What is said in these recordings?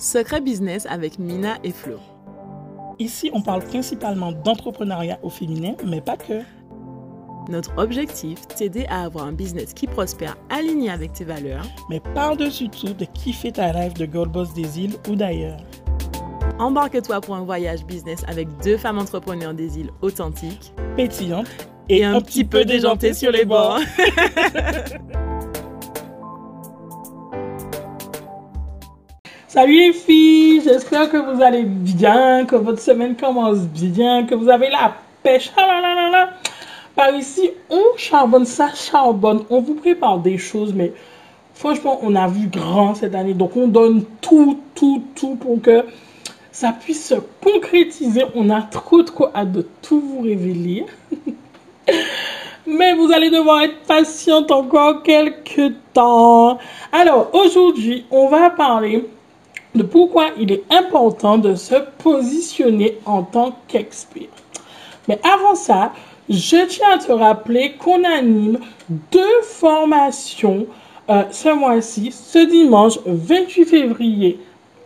Secret Business avec Mina et Flo. Ici, on parle principalement d'entrepreneuriat au féminin, mais pas que. Notre objectif, t'aider à avoir un business qui prospère aligné avec tes valeurs, mais par-dessus tout de kiffer ta rêve de Gold Boss des îles ou d'ailleurs. Embarque-toi pour un voyage business avec deux femmes entrepreneurs des îles authentiques, pétillantes et, un, petit peu déjantées sur les bords. Salut les filles, j'espère que vous allez bien, que votre semaine commence bien, que vous avez la pêche. Ah Par ici, on charbonne, ça charbonne. On vous prépare des choses, mais franchement, on a vu grand cette année. Donc, on donne tout, tout, tout pour que ça puisse se concrétiser. On a trop, trop hâte de tout vous révéler. mais vous allez devoir être patiente encore quelques temps. Alors, aujourd'hui, on va parler de pourquoi il est important de se positionner en tant qu'expert. Mais avant ça, je tiens à te rappeler qu'on anime deux formations euh, ce mois-ci, ce dimanche 28 février,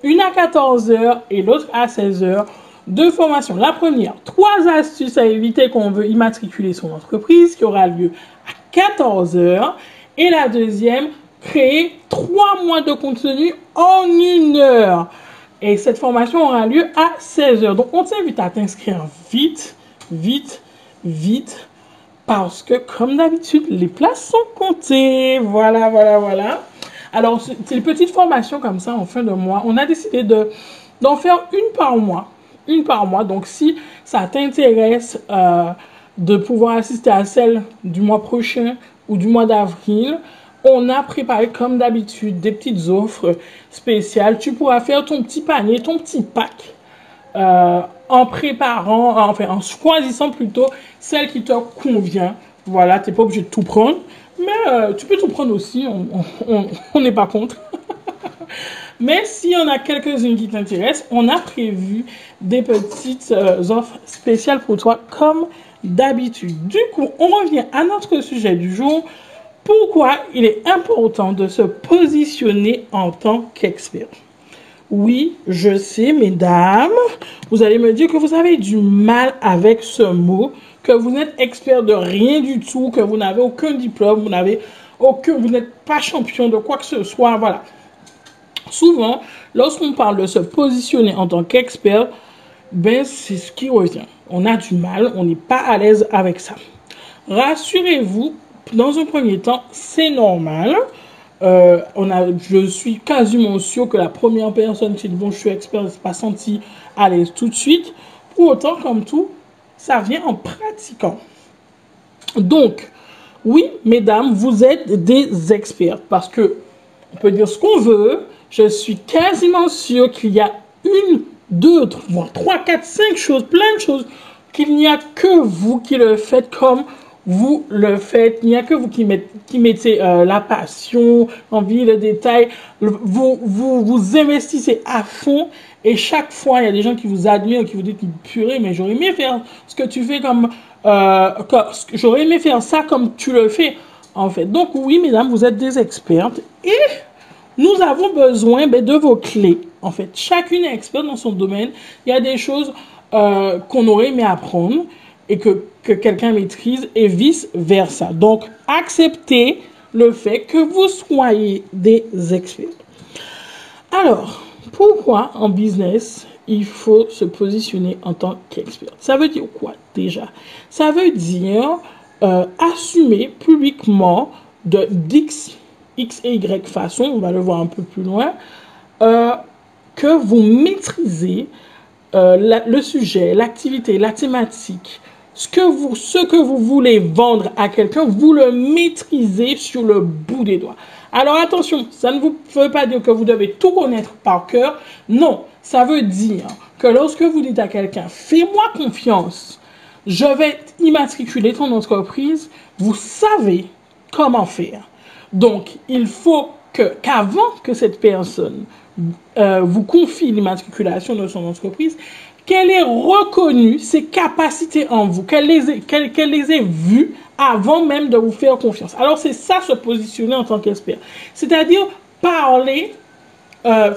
une à 14h et l'autre à 16h. Deux formations. La première, trois astuces à éviter quand on veut immatriculer son entreprise, qui aura lieu à 14h. Et la deuxième, créer trois mois de contenu en une heure. Et cette formation aura lieu à 16 heures. Donc, on t'invite à t'inscrire vite, vite, vite. Parce que, comme d'habitude, les places sont comptées. Voilà, voilà, voilà. Alors, c'est une petite formation comme ça en fin de mois. On a décidé de d'en faire une par mois. Une par mois. Donc, si ça t'intéresse euh, de pouvoir assister à celle du mois prochain ou du mois d'avril, on a préparé comme d'habitude des petites offres spéciales. Tu pourras faire ton petit panier, ton petit pack euh, en préparant, enfin en choisissant plutôt celle qui te convient. Voilà, tu n'es pas obligé de tout prendre, mais euh, tu peux tout prendre aussi, on n'est pas contre. mais s'il y en a quelques-unes qui t'intéressent, on a prévu des petites euh, offres spéciales pour toi comme d'habitude. Du coup, on revient à notre sujet du jour pourquoi il est important de se positionner en tant qu'expert? Oui, je sais, mesdames, vous allez me dire que vous avez du mal avec ce mot, que vous n'êtes expert de rien du tout, que vous n'avez aucun diplôme, vous n'avez aucun, vous n'êtes pas champion de quoi que ce soit, voilà. Souvent, lorsqu'on parle de se positionner en tant qu'expert, ben c'est ce qui revient. On a du mal, on n'est pas à l'aise avec ça. Rassurez-vous, dans un premier temps, c'est normal. Euh, on a, je suis quasiment sûr que la première personne qui dit bon, je suis expert, ne s'est pas senti à l'aise tout de suite. Pour autant, comme tout, ça vient en pratiquant. Donc, oui, mesdames, vous êtes des experts parce que on peut dire ce qu'on veut. Je suis quasiment sûr qu'il y a une, deux, trois, quatre, cinq choses, plein de choses qu'il n'y a que vous qui le faites comme vous le faites. Il n'y a que vous qui, mettez, euh, la passion, l'envie, le détail. Vous, vous, vous investissez à fond. Et chaque fois, il y a des gens qui vous admirent, qui vous disent, purée, mais j'aurais aimé faire ce que tu fais comme, euh, j'aurais aimé faire ça comme tu le fais, en fait. Donc, oui, mesdames, vous êtes des expertes. Et nous avons besoin ben, de vos clés. En fait, chacune est experte dans son domaine. Il y a des choses euh, qu'on aurait aimé apprendre et que, que quelqu'un maîtrise et vice-versa. Donc, acceptez le fait que vous soyez des experts. Alors, pourquoi en business il faut se positionner en tant qu'expert? Ça veut dire quoi déjà? Ça veut dire euh, assumer publiquement de d'X X et Y façon, on va le voir un peu plus loin, euh, que vous maîtrisez euh, le sujet, l'activité, la thématique, ce que vous, ce que vous voulez vendre à quelqu'un, vous le maîtrisez sur le bout des doigts. Alors attention, ça ne vous veut pas dire que vous devez tout connaître par cœur. Non, ça veut dire que lorsque vous dites à quelqu'un, fais-moi confiance, je vais immatriculer ton entreprise, vous savez comment faire. Donc, il faut qu'avant que cette personne euh, vous confie l'immatriculation de son entreprise, qu'elle ait reconnu ses capacités en vous, qu'elle les, ait, les vues avant même de vous faire confiance. Alors c'est ça se positionner en tant qu'expert. C'est-à-dire parler, euh,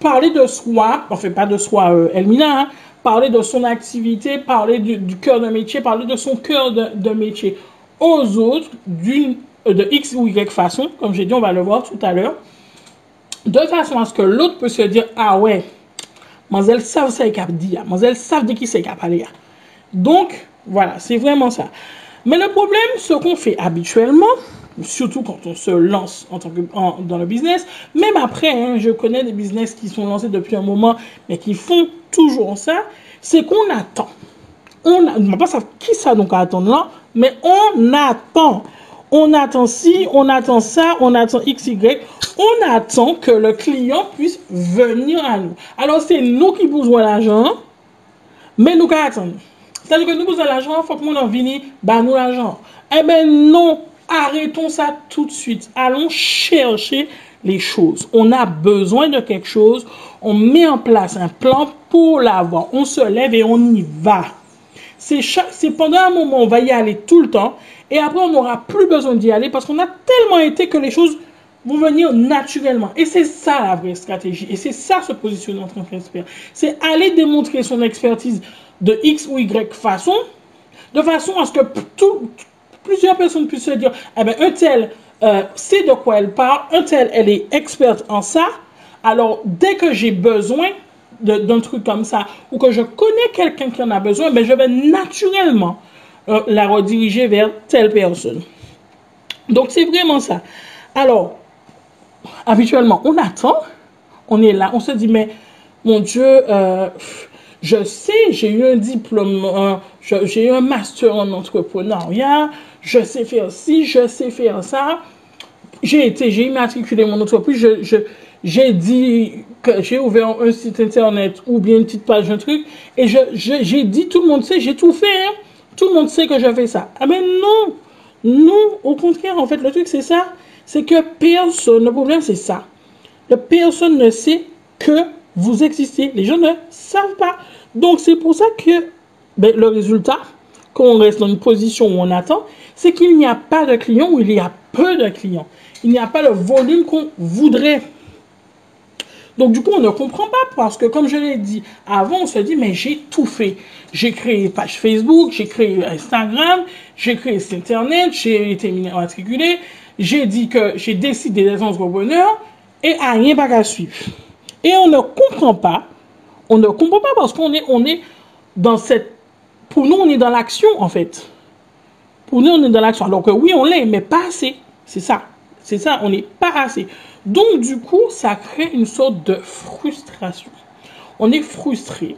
parler de soi, enfin pas de soi euh, Elmina, hein, parler de son activité, parler du, du cœur de métier, parler de son cœur de, de métier aux autres d'une euh, de X ou Y façon, comme j'ai dit, on va le voir tout à l'heure, de façon à ce que l'autre peut se dire, ah ouais, mademoiselle savent ça et cap dire, mademoiselle savent de qui c'est cap aller. Donc, voilà, c'est vraiment ça. Mais le problème, ce qu'on fait habituellement, surtout quand on se lance en tant que, dans le business, même après, hein, je connais des business qui sont lancés depuis un moment, mais qui font toujours ça, c'est qu'on attend. On on va pas savoir qui ça donc à attendre là, mais on attend. On attend ci, on attend ça, on attend X, Y. On attend que le client puisse venir à nous. Alors c'est nous qui besoin l'argent, mais nous qu'à attendre. C'est-à-dire que nous besoin l'argent, il faut que nous en vienne, bah nous l'argent. Eh ben non, arrêtons ça tout de suite. Allons chercher les choses. On a besoin de quelque chose, on met en place un plan pour l'avoir. On se lève et on y va. C'est pendant un moment, on va y aller tout le temps, et après, on n'aura plus besoin d'y aller parce qu'on a tellement été que les choses vont venir naturellement. Et c'est ça la vraie stratégie. Et c'est ça se positionner en tant qu'expert. C'est aller démontrer son expertise de X ou Y façon, de façon à ce que plusieurs personnes puissent se dire, eh ben, un tel euh, sait de quoi elle parle, un tel, elle est experte en ça. Alors, dès que j'ai besoin d'un truc comme ça, ou que je connais quelqu'un qui en a besoin, ben, je vais naturellement la rediriger vers telle personne. Donc, c'est vraiment ça. Alors, habituellement, on attend, on est là, on se dit, mais mon Dieu, euh, je sais, j'ai eu un diplôme, euh, j'ai eu un master en entrepreneuriat, je sais faire ci, je sais faire ça. J'ai été, j'ai immatriculé mon entreprise, je, je- j'ai dit que j'ai ouvert un site internet ou bien une petite page, un truc, et je- j'ai dit, tout le monde sait, j'ai tout fait, hein. Tout le monde sait que je fais ça. Ah ben non, non, au contraire, en fait, le truc c'est ça, c'est que personne, le problème c'est ça. Le personne ne sait que vous existez. Les gens ne savent pas. Donc c'est pour ça que ben, le résultat, quand on reste dans une position où on attend, c'est qu'il n'y a pas de clients ou il y a peu de clients. Il n'y a pas le volume qu'on voudrait. Donc, du coup, on ne comprend pas parce que, comme je l'ai dit avant, on se dit, mais j'ai tout fait. J'ai créé page Facebook, j'ai créé Instagram, j'ai créé Internet, j'ai été matriculé, j'ai dit que j'ai décidé d'être entrepreneur et à rien pas qu'à suivre. Et on ne comprend pas. On ne comprend pas parce qu'on est, on est dans cette. Pour nous, on est dans l'action, en fait. Pour nous, on est dans l'action. Alors que oui, on l'est, mais pas assez. C'est ça. C'est ça, on n'est pas assez. Donc, du coup, ça crée une sorte de frustration. On est frustré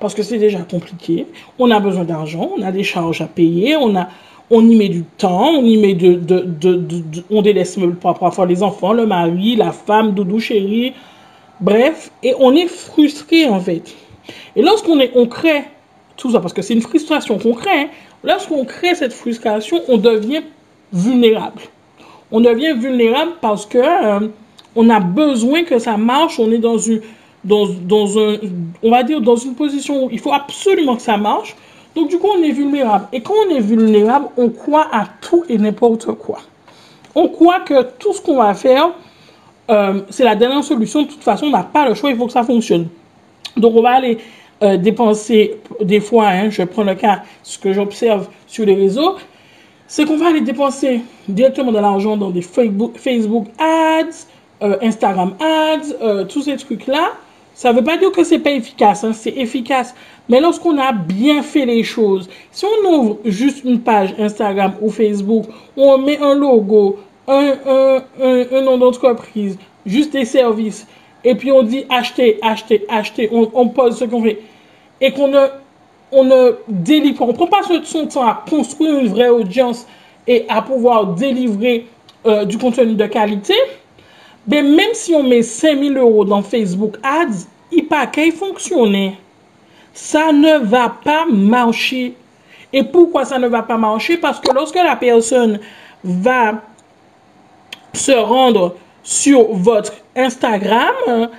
parce que c'est déjà compliqué. On a besoin d'argent, on a des charges à payer, on a, on y met du temps, on y met de, de, de, on délaisse parfois les enfants, le mari, la femme, doudou chéri, bref, et on est frustré en fait. Et lorsqu'on est, on crée tout ça, parce que c'est une frustration qu'on crée, hein, lorsqu'on crée cette frustration, on devient vulnérable. On devient vulnérable parce que euh, on a besoin que ça marche, on est dans une dans, un on va dire dans une position où il faut absolument que ça marche. Donc du coup, on est vulnérable. Et quand on est vulnérable, on croit à tout et n'importe quoi. On croit que tout ce qu'on va faire, euh, c'est la dernière solution. De toute façon, on n'a pas le choix, il faut que ça fonctionne. Donc, on va aller euh, dépenser, des fois, hein, je prends le cas, ce que j'observe sur les réseaux, c'est qu'on va aller dépenser directement de l'argent dans des Facebook ads, euh, Instagram ads, euh, tous ces trucs-là. Ça ne veut pas dire que c'est pas efficace, hein, c'est efficace. Mais lorsqu'on a bien fait les choses, si on ouvre juste une page Instagram ou Facebook, on met un logo, un, un, un, nom d'entreprise, juste des services, et puis on dit acheter, acheter, acheter, on, pose ce qu'on fait, et qu'on ne, on ne délivre, on prend pas son temps à construire une vraie audience et à pouvoir délivrer euh, du contenu de qualité, ben même si on met 5000 euros dans Facebook Ads, il pas qu'à fonctionner. Ça ne va pas marcher. Et pourquoi ça ne va pas marcher? Parce que lorsque la personne va se rendre sur votre Instagram,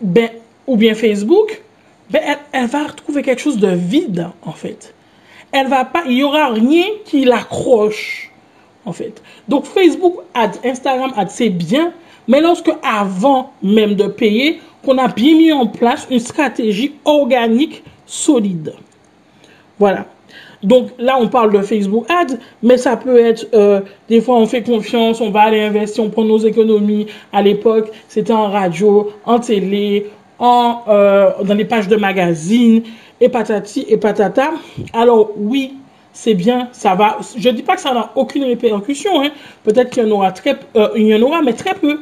ben, ou bien Facebook, ben, elle, elle va retrouver quelque chose de vide, en fait. Elle va pas, il y aura rien qui l'accroche, en fait. Donc, Facebook Ads, Instagram Ads, c'est bien, mais lorsque avant même de payer, qu'on a bien mis en place une stratégie organique solide. Voilà. Donc là, on parle de Facebook Ads, mais ça peut être, euh, des fois, on fait confiance, on va aller investir, on prend nos économies. À l'époque, c'était en radio, en télé, en, euh, dans les pages de magazines, et patati et patata. Alors oui, c'est bien, ça va. Je dis pas que ça n'a aucune répercussion. Hein. Peut-être qu'il y en aura très, euh, y en aura, mais très peu.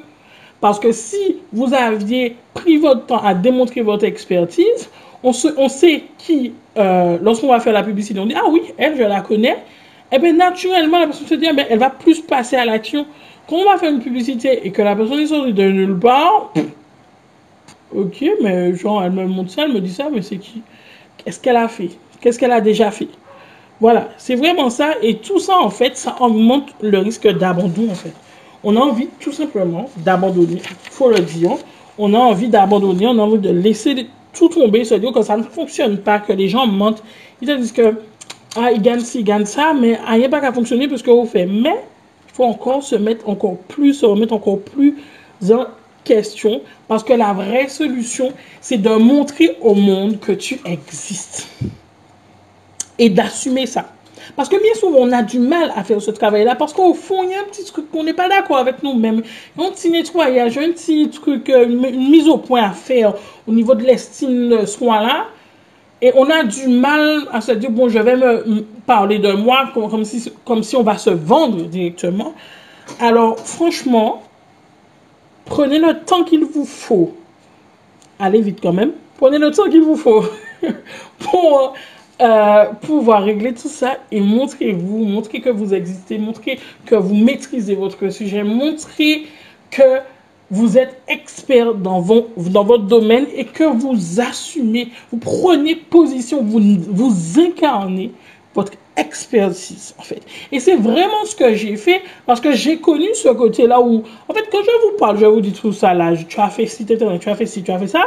Parce que si vous aviez pris votre temps à démontrer votre expertise, on, sait qui, euh, lorsqu'on va faire la publicité, on dit ah oui, elle, je la connais. Et eh bien naturellement, la personne se dit, ah, ben, elle va plus passer à l'action. Quand on va faire une publicité et que la personne est sortie de nulle part, ok, mais genre, elle me montre ça, elle me dit ça, mais c'est qui? Qu'est-ce qu'elle a fait? Qu'est-ce qu'elle a déjà fait? Voilà, c'est vraiment ça. Et tout ça, en fait, ça augmente le risque d'abandon, en fait. On a envie, tout simplement, d'abandonner. faut le dire. On a envie d'abandonner, on a envie de laisser tout tomber, se dire que ça ne fonctionne pas, que les gens mentent. Ils te disent que, ah, ils gagnent ci, ils gagnent ça, mais rien n'est pas qu'à fonctionner parce qu'on fait. Mais, il faut encore se mettre encore plus, se remettre encore plus en question. Parce que la vraie solution, c'est de montrer au monde que tu existes et d'assumer ça. Parce que bien souvent, on a du mal à faire ce travail-là parce qu'au fond, il y a un petit truc qu'on n'est pas d'accord avec nous-mêmes. Un petit nettoyage, un petit truc, euh, une mise au point à faire au niveau de l'estime de soi-là. Et on a du mal à se dire, bon, je vais me parler de moi comme, si, comme si on va se vendre directement. Alors, franchement, prenez le temps qu'il vous faut. Allez vite quand même. Prenez le temps qu'il vous faut pour euh, pouvoir régler tout ça et montrez-vous, montrer que vous existez, montrer que vous maîtrisez votre sujet, montrer que vous êtes expert dans, dans votre domaine et que vous assumez, vous prenez position, vous, vous incarnez votre expertise, en fait. Et c'est vraiment ce que j'ai fait parce que j'ai connu ce côté-là où, en fait, quand je vous parle, je vous dis tout ça là, tu as fait ci, tu as fait ci, tu as fait ça.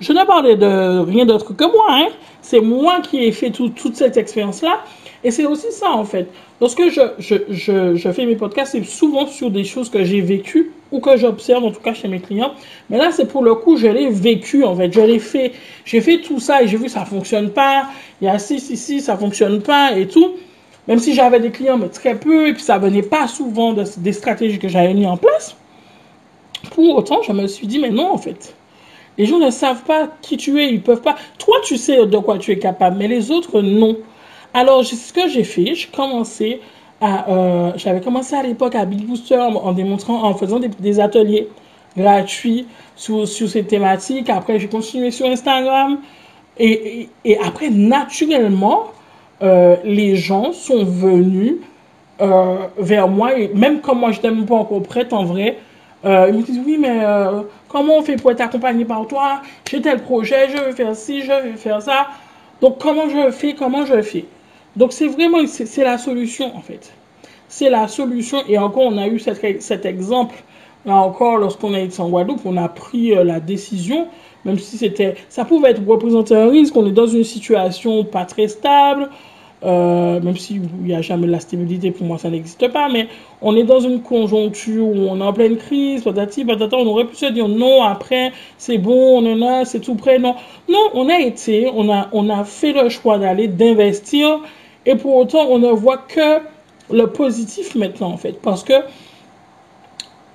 Je ne parlais de rien d'autre que moi, hein. C'est moi qui ai fait toute cette expérience-là. Et c'est aussi ça, en fait. Lorsque je, fais mes podcasts, c'est souvent sur des choses que j'ai vécues ou que j'observe, en tout cas chez mes clients. Mais là, c'est pour le coup, je l'ai vécu, en fait. Je l'ai fait. J'ai fait tout ça et j'ai vu ça fonctionne pas. Il y a si, si, si, ça fonctionne pas et tout. Même si j'avais des clients, mais très peu, et puis ça venait pas souvent des stratégies que j'avais mis en place. Pour autant, je me suis dit, mais non, en fait. Les gens ne savent pas qui tu es, ils peuvent pas. Toi, tu sais de quoi tu es capable, mais les autres, non. Alors, ce que j'ai fait, j'ai commencé à, euh, j'avais commencé à l'époque à Big Booster en, démontrant, en faisant des, ateliers gratuits sur, ces thématiques. Après, j'ai continué sur Instagram. Et, après, naturellement, euh, les gens sont venus euh, vers moi. Et même quand moi, je n'étais même pas encore prête en vrai, ils me disent, oui, mais Comment on fait pour être accompagné par toi? J'ai tel projet, je veux faire ci, je veux faire ça. Donc, comment je fais Comment je fais? Donc, c'est vraiment, c'est la solution, en fait. C'est la solution. Et encore, on a eu cet, exemple, là encore, lorsqu'on été en Guadeloupe, on a pris euh, la décision, même si c'était, ça pouvait représenter un risque, on est dans une situation pas très stable, euh, même s'il n'y a jamais de la stabilité, pour moi ça n'existe pas, mais on est dans une conjoncture où on est en pleine crise, patati, patata, on aurait pu se dire non, après c'est bon, on en a, c'est tout prêt, non. Non, on a été, on a, on a fait le choix d'aller, d'investir, et pour autant on ne voit que le positif maintenant en fait, parce que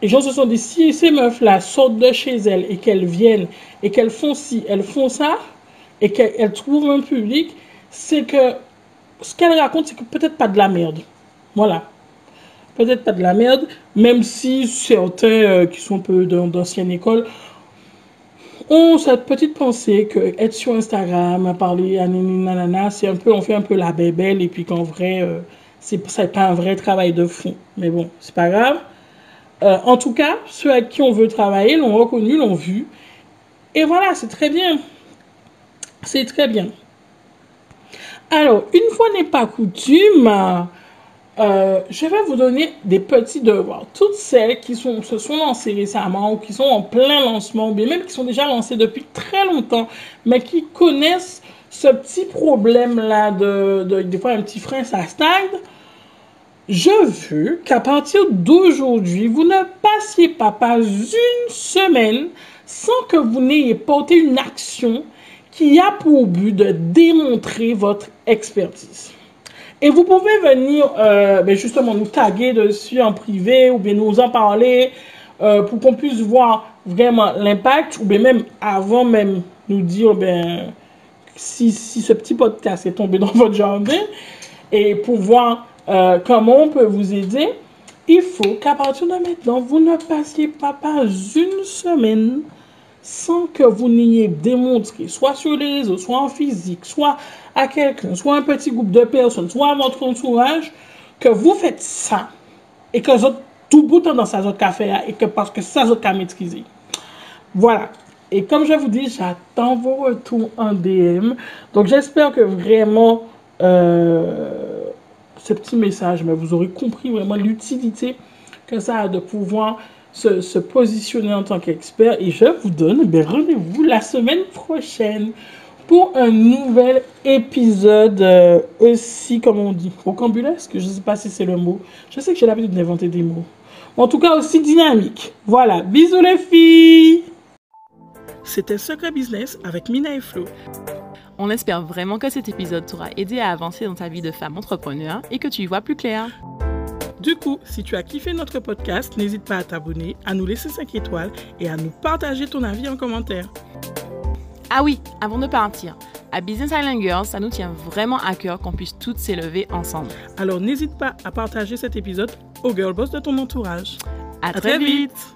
les gens se sont dit, si ces meufs-là sortent de chez elles et qu'elles viennent et qu'elles font ci, elles font ça, et qu'elles trouvent un public, c'est que ce qu'elle raconte, c'est que peut-être pas de la merde. Voilà. Peut-être pas de la merde, même si certains euh, qui sont un peu d'ancienne école ont cette petite pensée que être sur Instagram, à parler à nanana, c'est un peu, on fait un peu la bébelle et puis qu'en vrai, euh, c'est pas un vrai travail de fond. Mais bon, c'est pas grave. Euh, en tout cas, ceux avec qui on veut travailler l'ont reconnu, l'ont vu. Et voilà, c'est très bien. C'est très bien. Alors, une fois n'est pas coutume, euh, je vais vous donner des petits devoirs. Toutes celles qui sont, se sont lancées récemment ou qui sont en plein lancement, ou bien même qui sont déjà lancées depuis très longtemps, mais qui connaissent ce petit problème-là de, de, des fois un petit frein, ça stagne. Je veux qu'à partir d'aujourd'hui, vous ne passiez pas, pas une semaine sans que vous n'ayez porté une action qui a pour but de démontrer votre expertise. Et vous pouvez venir euh, ben justement nous taguer dessus en privé ou bien nous en parler euh, pour qu'on puisse voir vraiment l'impact ou bien même avant même nous dire ben si, si ce petit podcast est tombé dans votre jardin et pour voir euh, comment on peut vous aider, il faut qu'à partir de maintenant, vous ne passiez pas par une semaine sans que vous n'ayez démontré, soit sur les réseaux, soit en physique, soit à quelqu'un, soit un petit groupe de personnes, soit à votre entourage, que vous faites ça et que vous tout bout dans sa zone café et que parce que ça zone maîtriser. Voilà. Et comme je vous dis, j'attends vos retours en DM. Donc j'espère que vraiment euh, ce petit message, mais vous aurez compris vraiment l'utilité que ça a de pouvoir se, positionner en tant qu'expert. Et je vous donne ben, rendez-vous la semaine prochaine pour un nouvel épisode euh, aussi, comme on dit, rocambolesque. Je ne sais pas si c'est le mot. Je sais que j'ai l'habitude d'inventer des mots. En tout cas, aussi dynamique. Voilà. Bisous les filles. C'était Secret Business avec Mina et Flo. On espère vraiment que cet épisode t'aura aidé à avancer dans ta vie de femme entrepreneur et que tu y vois plus clair. Du coup, si tu as kiffé notre podcast, n'hésite pas à t'abonner, à nous laisser 5 étoiles et à nous partager ton avis en commentaire. Ah oui, avant de partir, à Business Island Girls, ça nous tient vraiment à cœur qu'on puisse toutes s'élever ensemble. Alors n'hésite pas à partager cet épisode aux girl boss de ton entourage. À, très, vite.